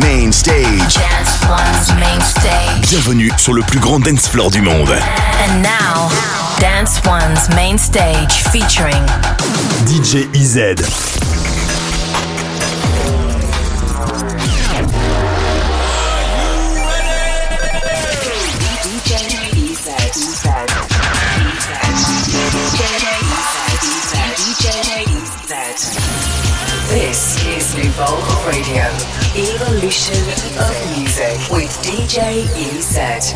Main stage. Dance One's main stage. Bienvenue sur le plus grand dance floor du monde. And now, Dance One's main stage featuring DJ EZ. This is New Radio. Evolution of Music with DJ EZ.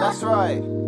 That's right.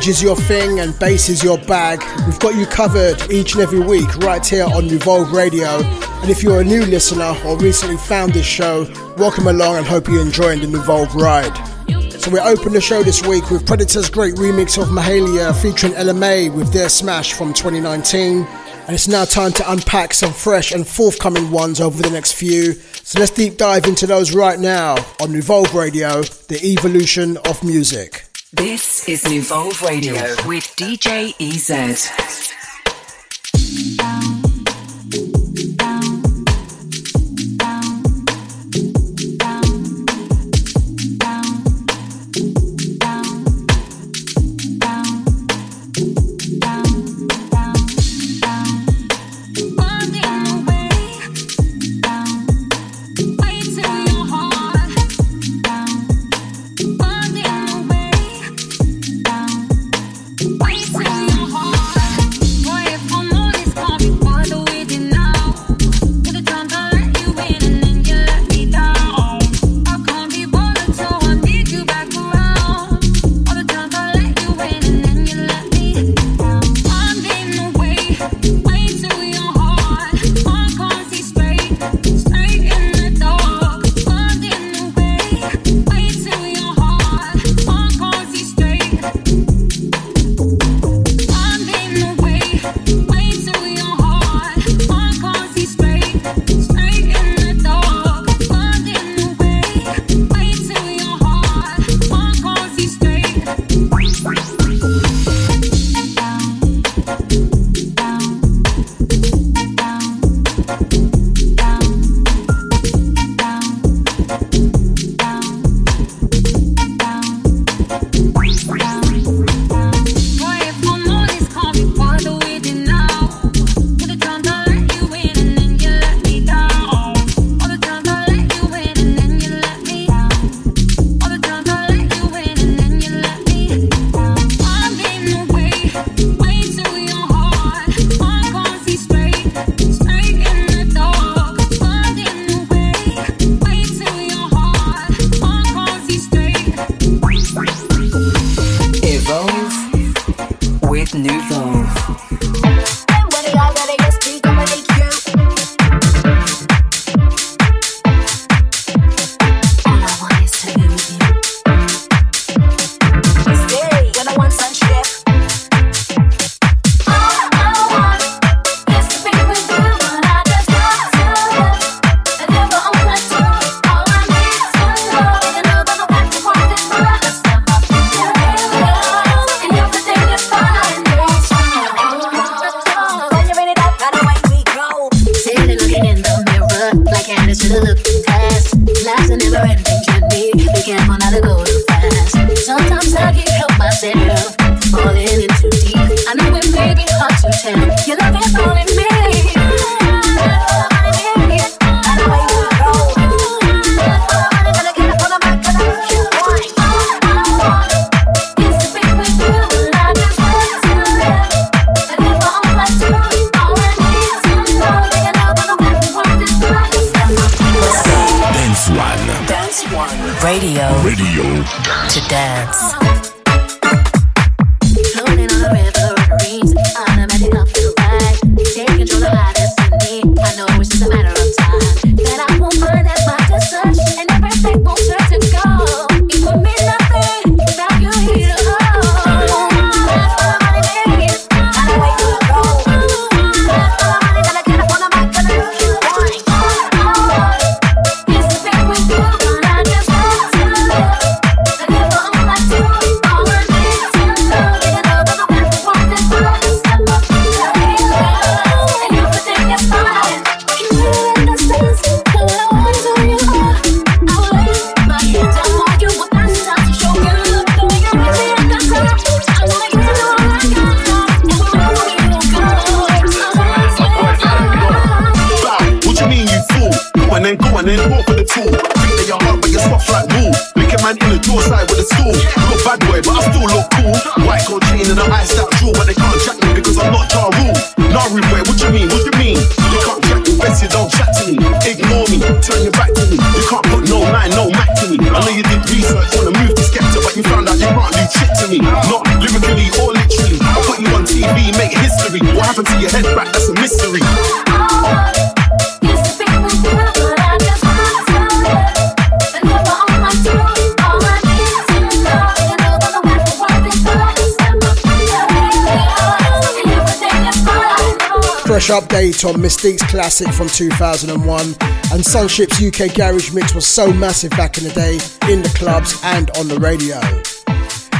Knowledge is your thing and bass is your bag. We've got you covered each and every week right here on Nuvolve Radio. And if you're a new listener or recently found this show, welcome along and hope you're enjoying the Nuvolve ride. So we open the show this week with Preditah's great remix of Mahalia featuring Ella Mai with their smash from 2019. And it's now time to unpack some fresh and forthcoming ones over the next few. So let's deep dive into those right now on Nuvolve Radio, the evolution of music. This this is Nuvolve Radio with DJ EZ. Update on Mis-Teeq's classic from 2001, and Sunship's UK Garage Mix was so massive back in the day, in the clubs and on the radio.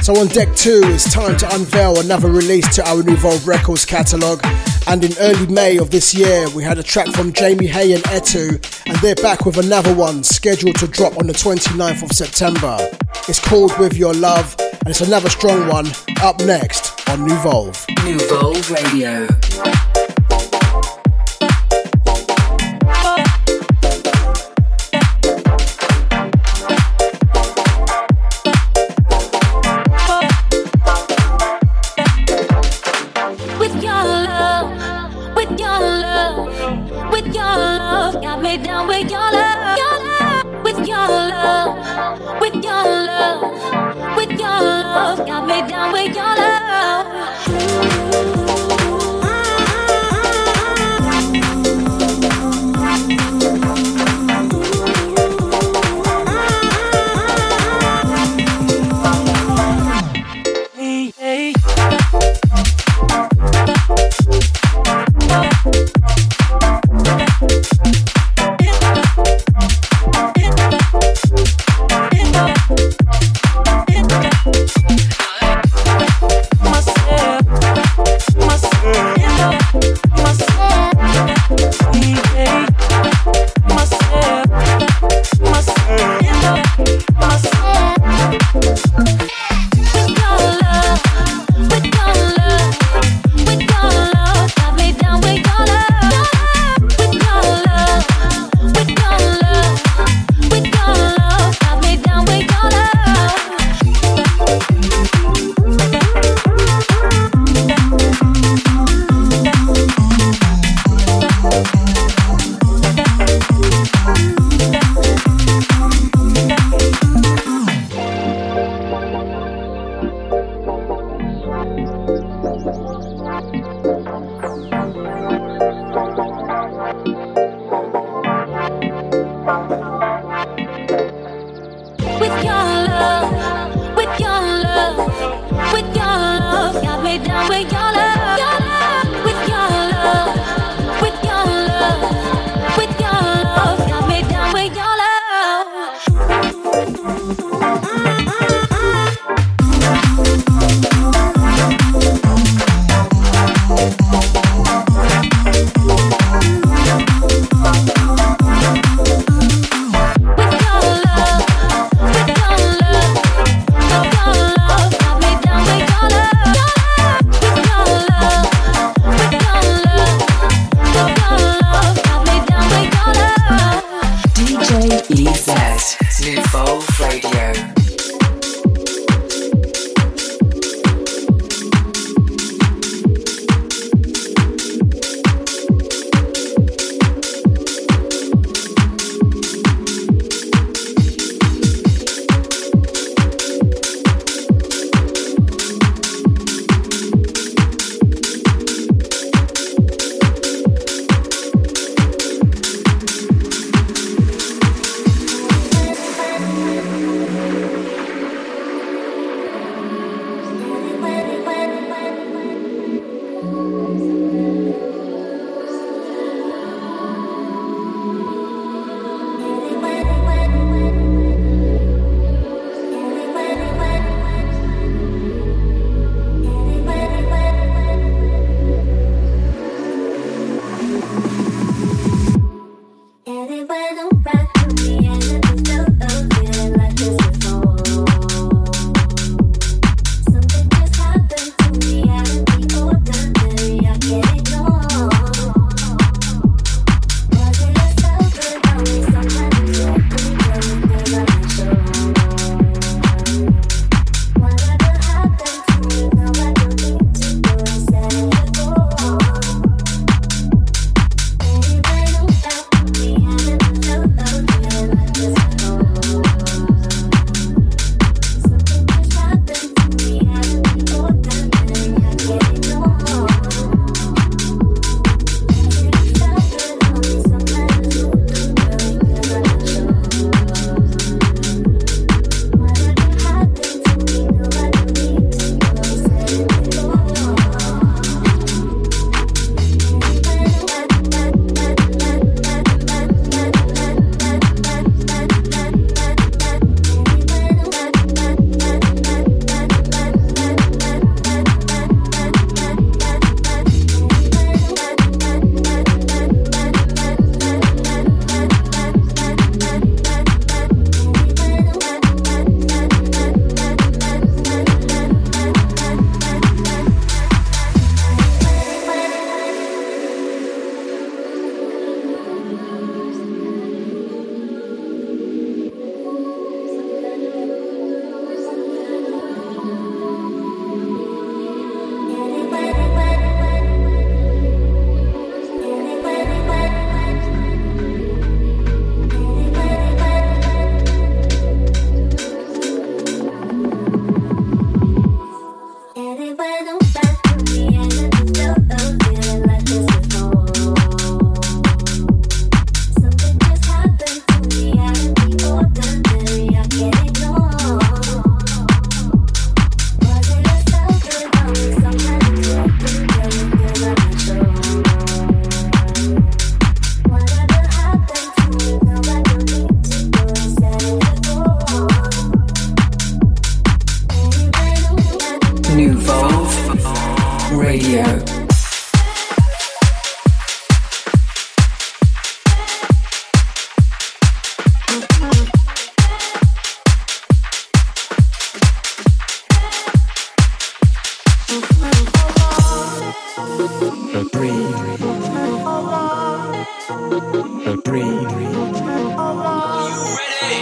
So on deck two, it's time to unveil another release to our Nuvolve Records catalogue. And in early May of this year, we had a track from Jamie Hay and Etu, and they're back with another one scheduled to drop on the 29th of September. It's called With Your Love, and it's another strong one up next on Nuvolve. Nuvolve Radio.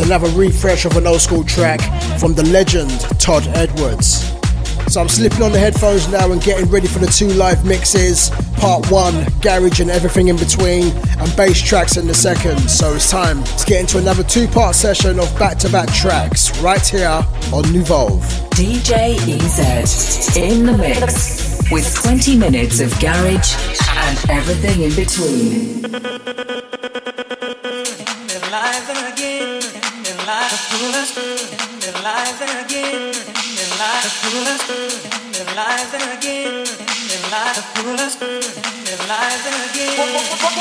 Another refresh of an old school track from the legend Todd Edwards. So I'm slipping on the headphones now and getting ready for the two live mixes. Part one, garage and everything in between, and bass tracks in the second. So it's time to get into another two part session of back to back tracks right here on Nuvolve. DJ EZ in the mix with 20 minutes of garage and everything in between. lives again.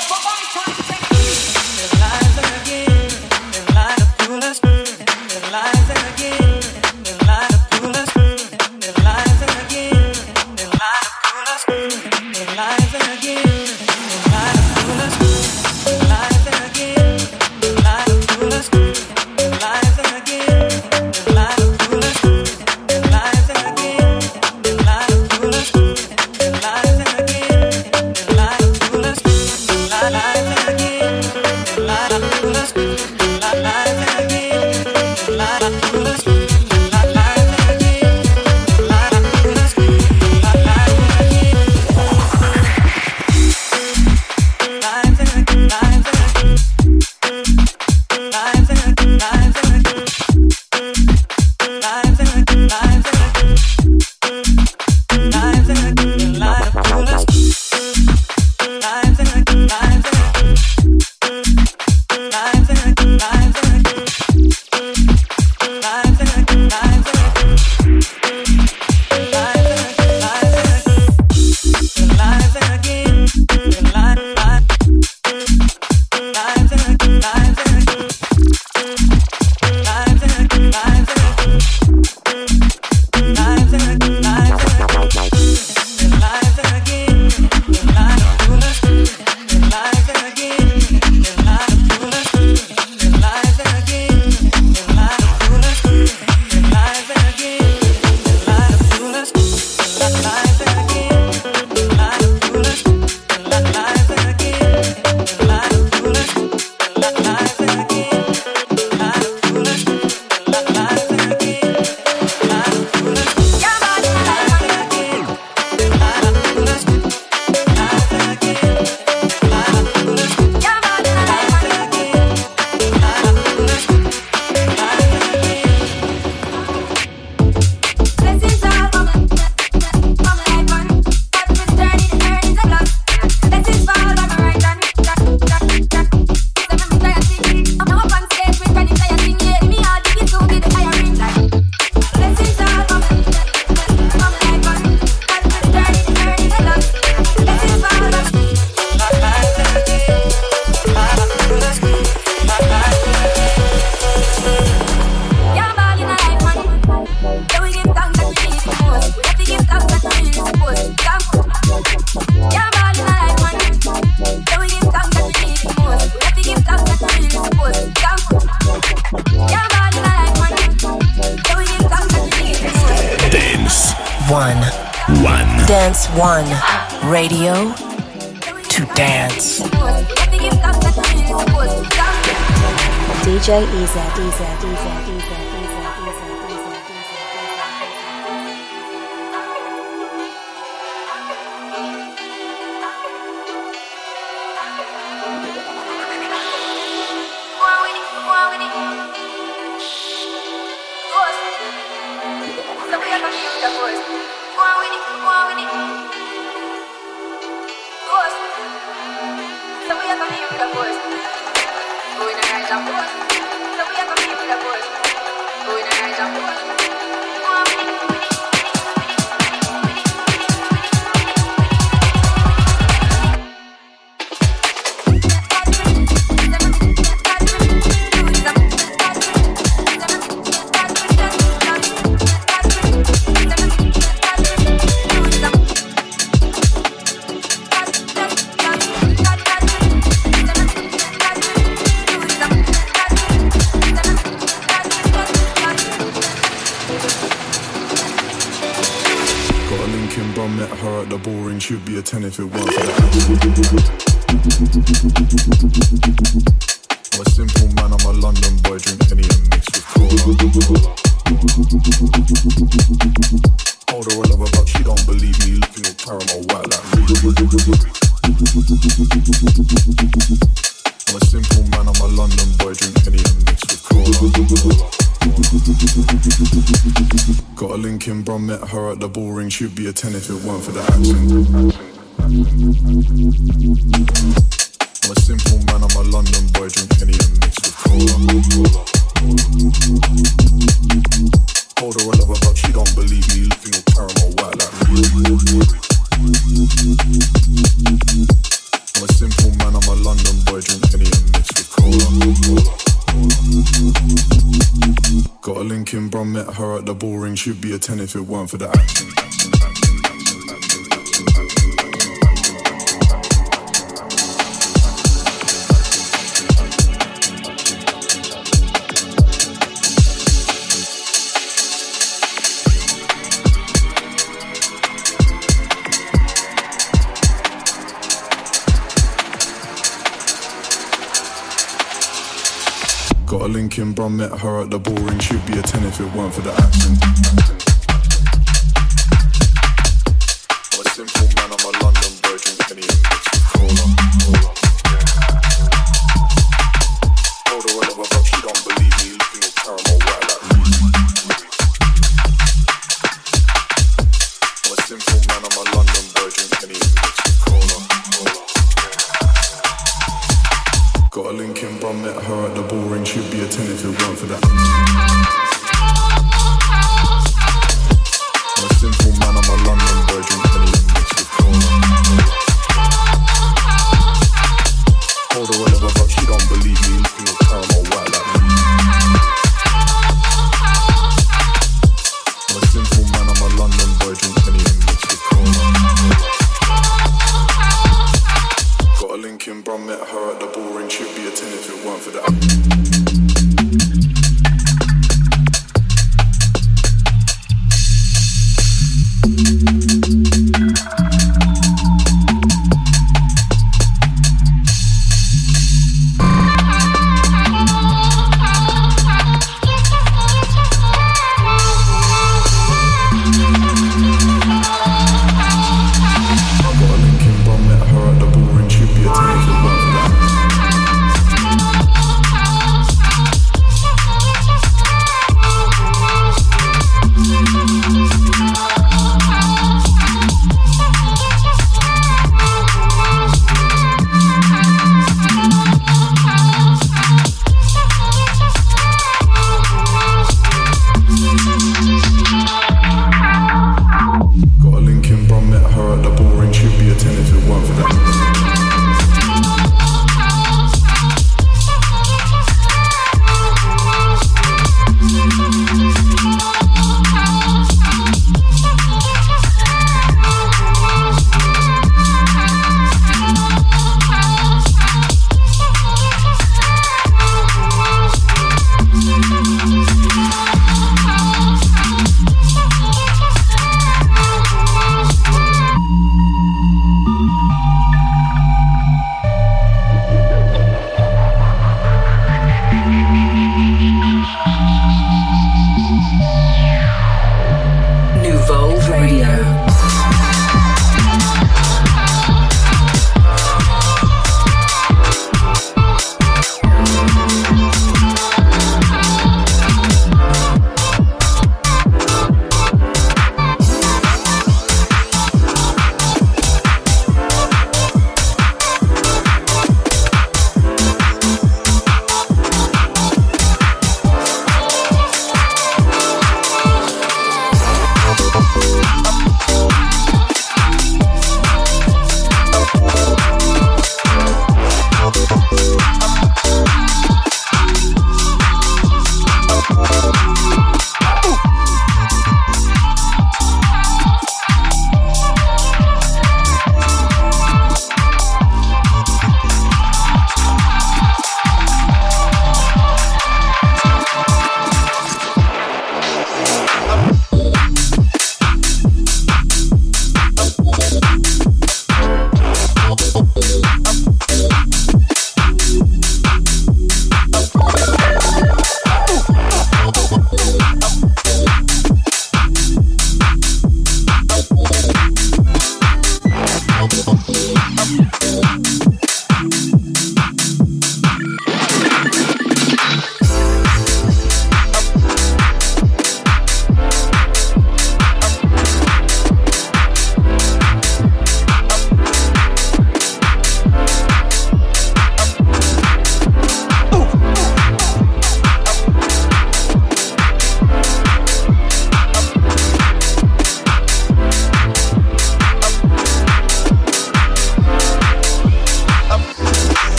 jump on. A people that boys. Going and I jump. should be a 10 if it weren't for the hash. I'm a simple man, I'm a London boy, drink any and mix with cola. Older I love but she don't believe me, looking at caramel white like me. I'm a simple man, I'm a London boy, drink any and mix with cola. Got a link in, brum, Met her at the Bullring. She'd be a 10 if it weren't for that. 10 if it weren't for the action. Got a link in, brum, Met her at the ballroom. She'd be a 10 if it weren't for the action.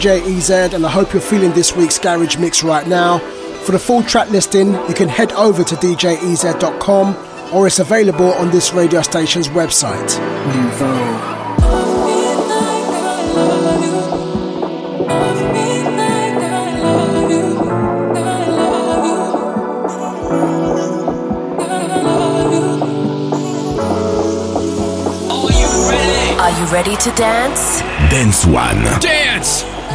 DJ EZ, and I hope you're feeling this week's Garage Mix right now. For the full track listing, you can head over to djez.com or it's available on this radio station's website. Are you ready to dance? Dance One. Dance!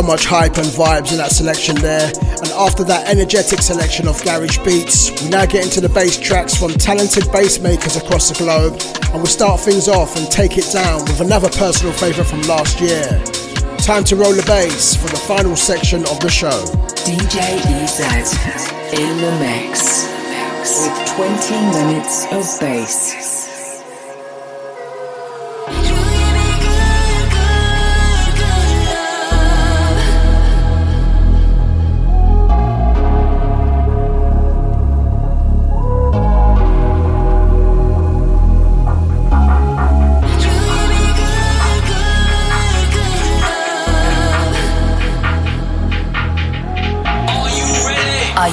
So much hype and vibes in that selection there. And after that energetic selection of garage beats, we now get into the bass tracks from talented bass makers across the globe. And we'll start things off and take it down with another personal favourite from last year. Time to roll the bass for the final section of the show. DJ EZ in the mix with 20 minutes of bass.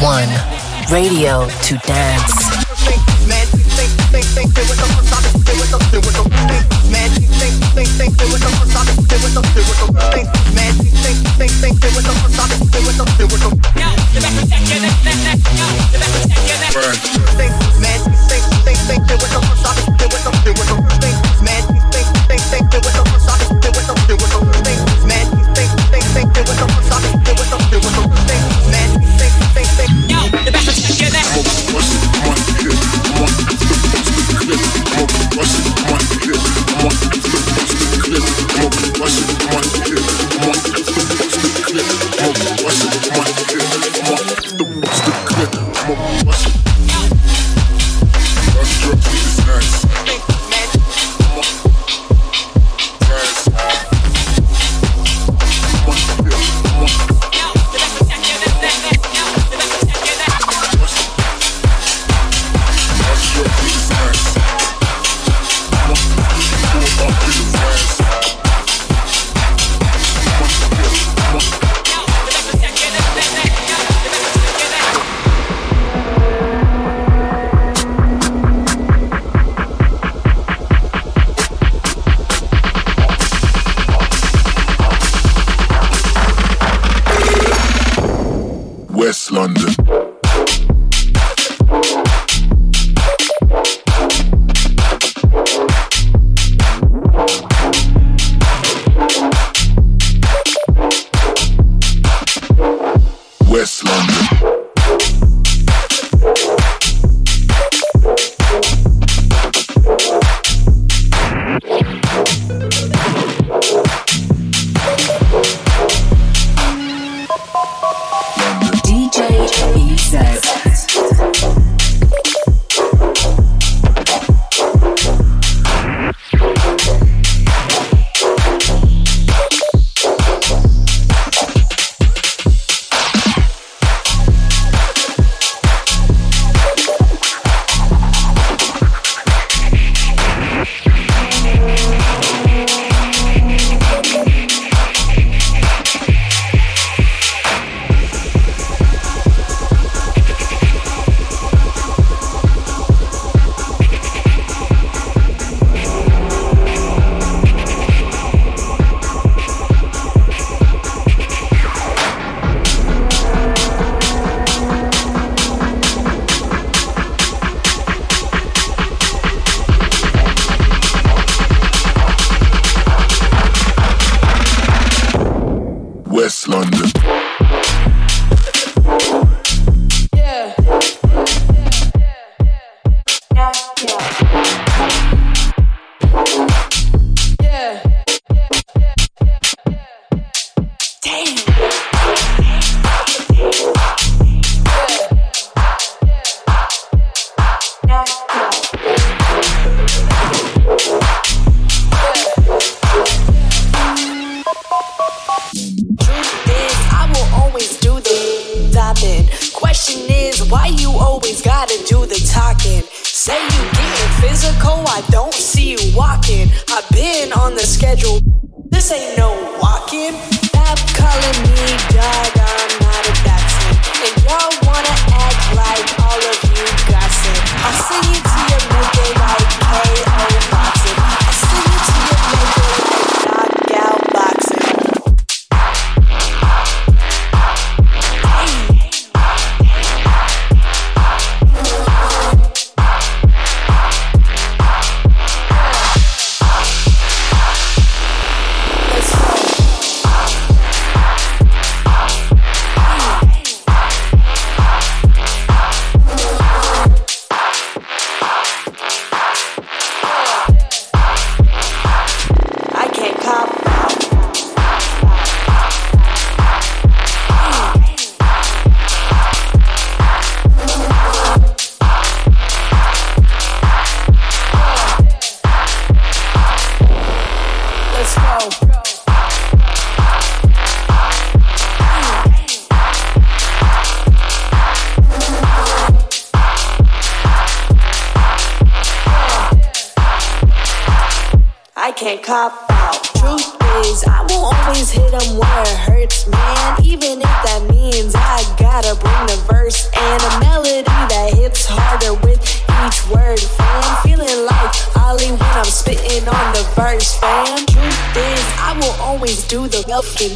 one radio to dance. Burn. Mom, what's the clip? Mom, what's the clip? Mom, what's the clip?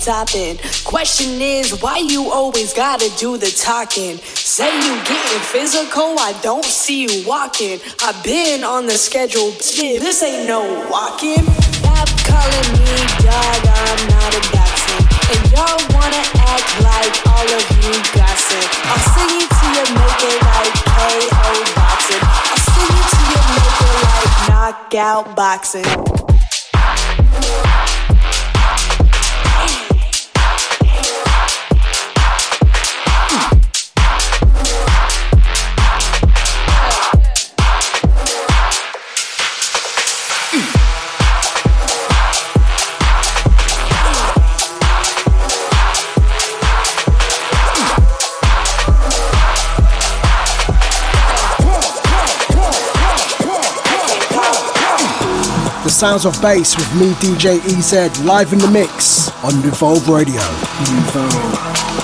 Topping. Question is, why you always gotta do the talking? Say you getting physical, I don't see you walking. I've been on the schedule, shit, this ain't no walking. Stop calling me dog, I'm not a dachshund. And y'all wanna act like all of you gossip. I'll sing it to you, make it like KO boxing. I'll sing it to you, make it like knockout boxing. Sounds of bass with me, DJ EZ, live in the mix on Nuvolve Radio. The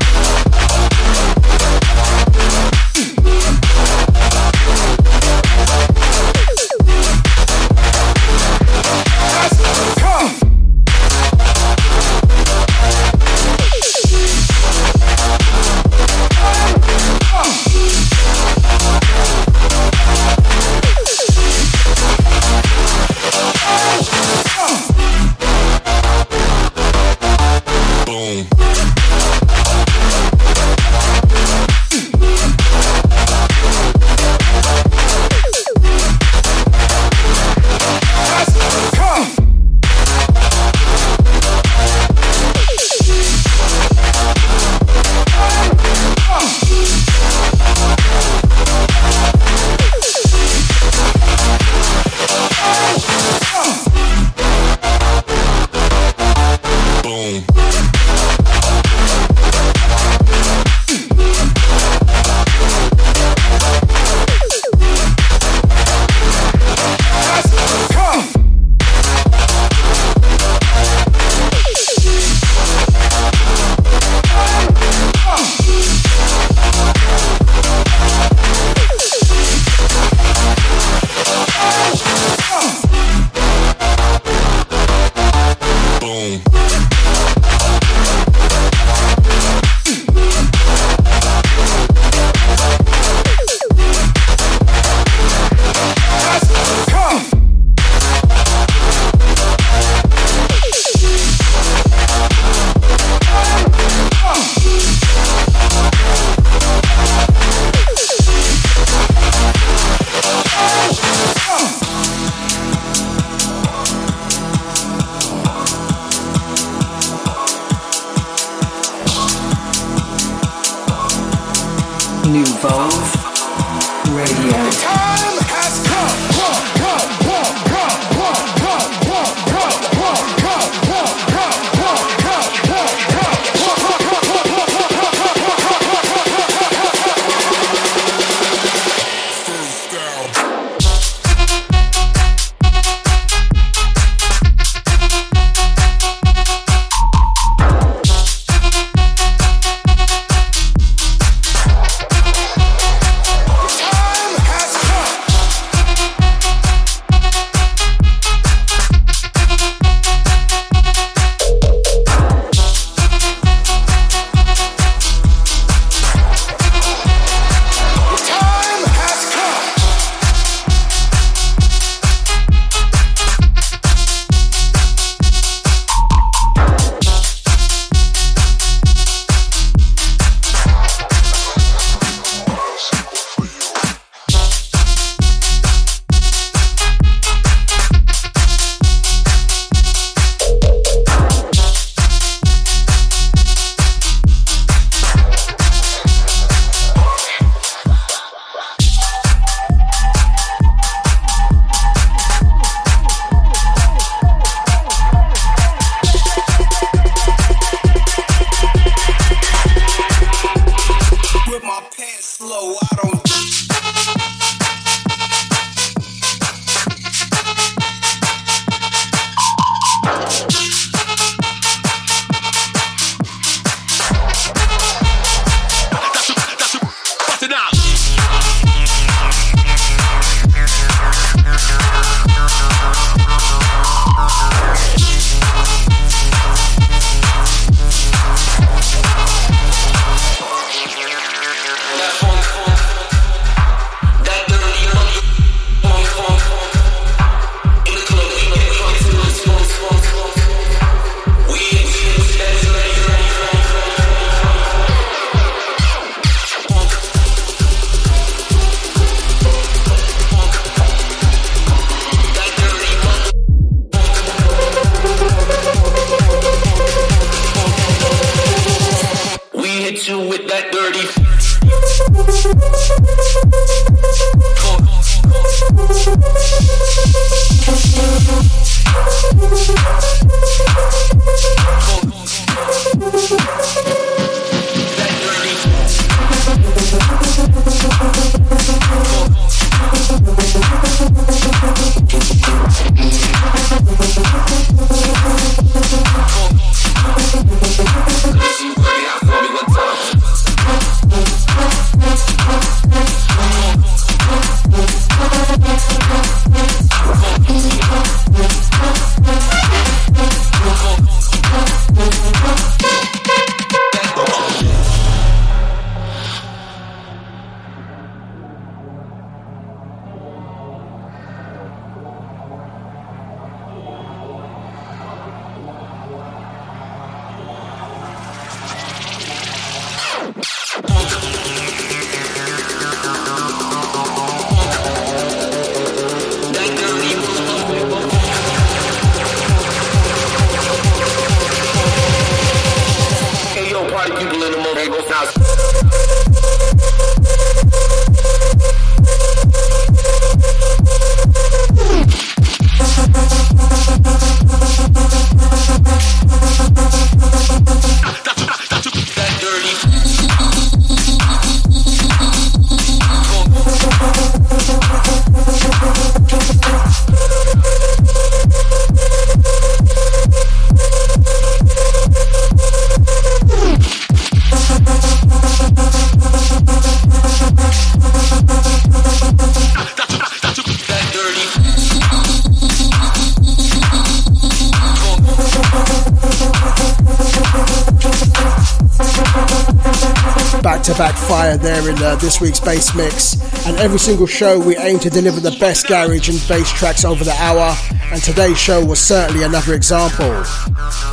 There in uh, this week's bass mix. And every single show, we aim to deliver the best garage and bass tracks over the hour. And today's show was certainly another example.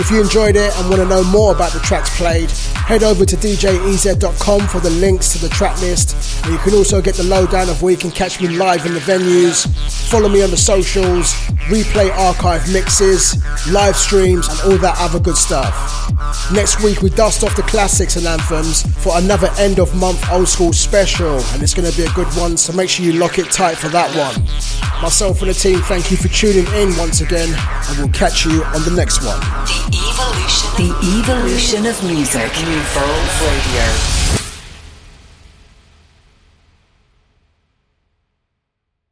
If you enjoyed it and want to know more about the tracks played, head over to djez.com for the links to the track list. And you can also get the lowdown of where you can catch me live in the venues, follow me on the socials, replay archive mixes, live streams, and all that other good stuff. Next week, we dust off the classics and anthems for another end of month old school special, and it's going to be a good one, so make sure you lock it tight for that one. Myself and the team, thank you for tuning in once again, and we'll catch you on the next one. The evolution, the evolution of music. New Radio.